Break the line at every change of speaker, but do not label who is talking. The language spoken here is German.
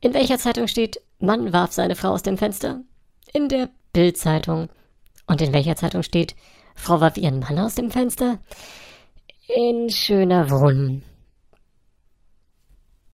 In welcher Zeitung steht, Mann warf seine Frau aus dem Fenster? In der Bildzeitung. Und in welcher Zeitung steht, Frau warf ihren Mann aus dem Fenster? In schöner Wohnen.